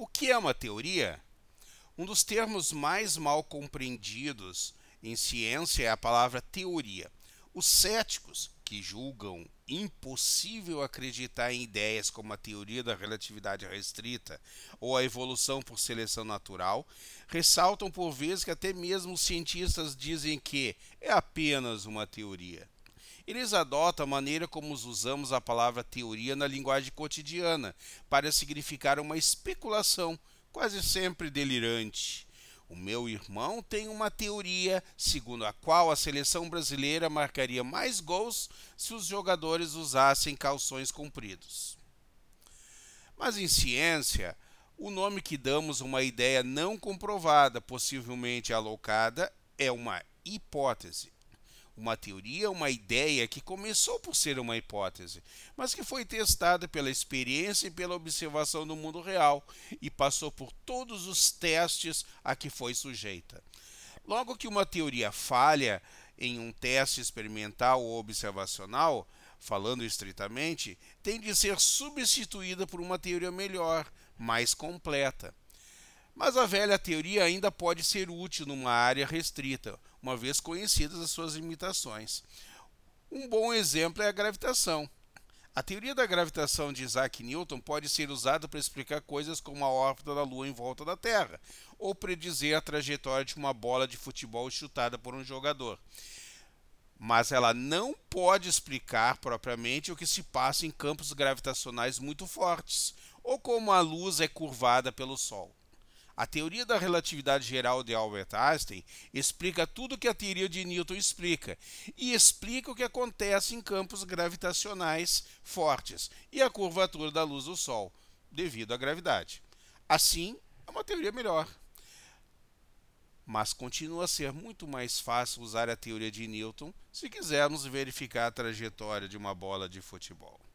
O que é uma teoria? Um dos termos mais mal compreendidos em ciência é a palavra teoria. Os céticos, que julgam impossível acreditar em ideias como a teoria da relatividade restrita ou a evolução por seleção natural, ressaltam por vezes que até mesmo os cientistas dizem que é apenas uma teoria. Eles adotam a maneira como usamos a palavra teoria na linguagem cotidiana para significar uma especulação, quase sempre delirante. O meu irmão tem uma teoria segundo a qual a seleção brasileira marcaria mais gols se os jogadores usassem calções compridos. Mas em ciência, o nome que damos a uma ideia não comprovada, possivelmente alocada, é uma hipótese. Uma teoria, uma ideia que começou por ser uma hipótese, mas que foi testada pela experiência e pela observação no mundo real e passou por todos os testes a que foi sujeita. Logo que uma teoria falha em um teste experimental ou observacional, falando estritamente, tem de ser substituída por uma teoria melhor, mais completa. Mas a velha teoria ainda pode ser útil numa área restrita, uma vez conhecidas as suas limitações. Um bom exemplo é a gravitação. A teoria da gravitação de Isaac Newton pode ser usada para explicar coisas como a órbita da Lua em volta da Terra, ou predizer a trajetória de uma bola de futebol chutada por um jogador. Mas ela não pode explicar propriamente o que se passa em campos gravitacionais muito fortes, ou como a luz é curvada pelo Sol. A teoria da relatividade geral de Albert Einstein explica tudo o que a teoria de Newton explica e explica o que acontece em campos gravitacionais fortes e a curvatura da luz do Sol devido à gravidade. Assim, é uma teoria melhor. Mas continua a ser muito mais fácil usar a teoria de Newton se quisermos verificar a trajetória de uma bola de futebol.